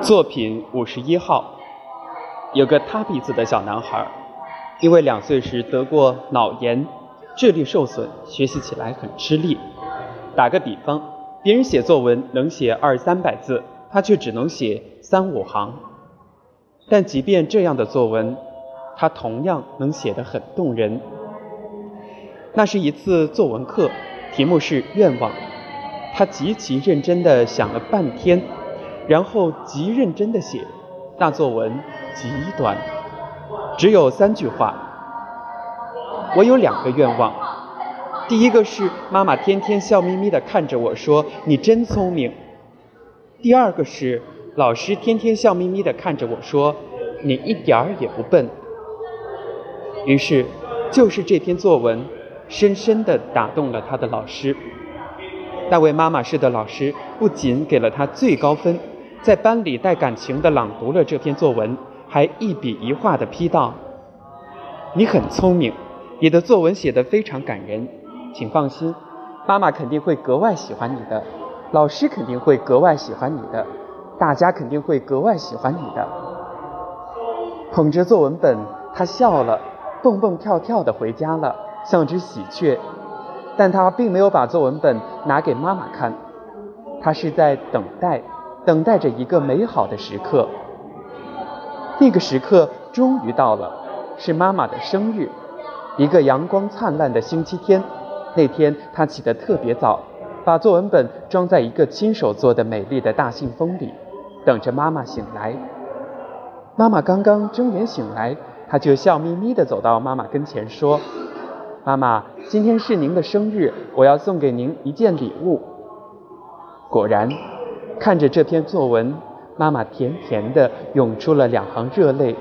作品五十一号，有个塌鼻子的小男孩，因为两岁时得过脑炎，智力受损，学习起来很吃力。打个比方，别人写作文能写二三百字，他却只能写三五行。但即便这样的作文，他同样能写得很动人。那是一次作文课，题目是愿望，他极其认真地想了半天。然后极认真地写，那作文极短，只有三句话。我有两个愿望，第一个是妈妈天天笑眯眯地看着我说：“你真聪明。”第二个是老师天天笑眯眯地看着我说：“你一点儿也不笨。”于是，就是这篇作文，深深地打动了他的老师。那位妈妈式的老师不仅给了他最高分。在班里带感情的朗读了这篇作文，还一笔一画的批道：“你很聪明，你的作文写得非常感人，请放心，妈妈肯定会格外喜欢你的，老师肯定会格外喜欢你的，大家肯定会格外喜欢你的。”捧着作文本，他笑了，蹦蹦跳跳的回家了，像只喜鹊。但他并没有把作文本拿给妈妈看，他是在等待。等待着一个美好的时刻，那个时刻终于到了，是妈妈的生日，一个阳光灿烂的星期天。那天她起得特别早，把作文本装在一个亲手做的美丽的大信封里，等着妈妈醒来。妈妈刚刚睁眼醒来，她就笑眯眯地走到妈妈跟前说：“妈妈，今天是您的生日，我要送给您一件礼物。”果然。看着这篇作文，妈妈甜甜的涌出了两行热泪，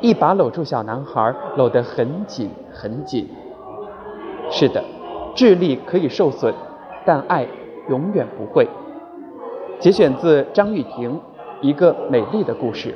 一把搂住小男孩，搂得很紧很紧。是的，智力可以受损，但爱永远不会。节选自张玉婷《一个美丽的故事》。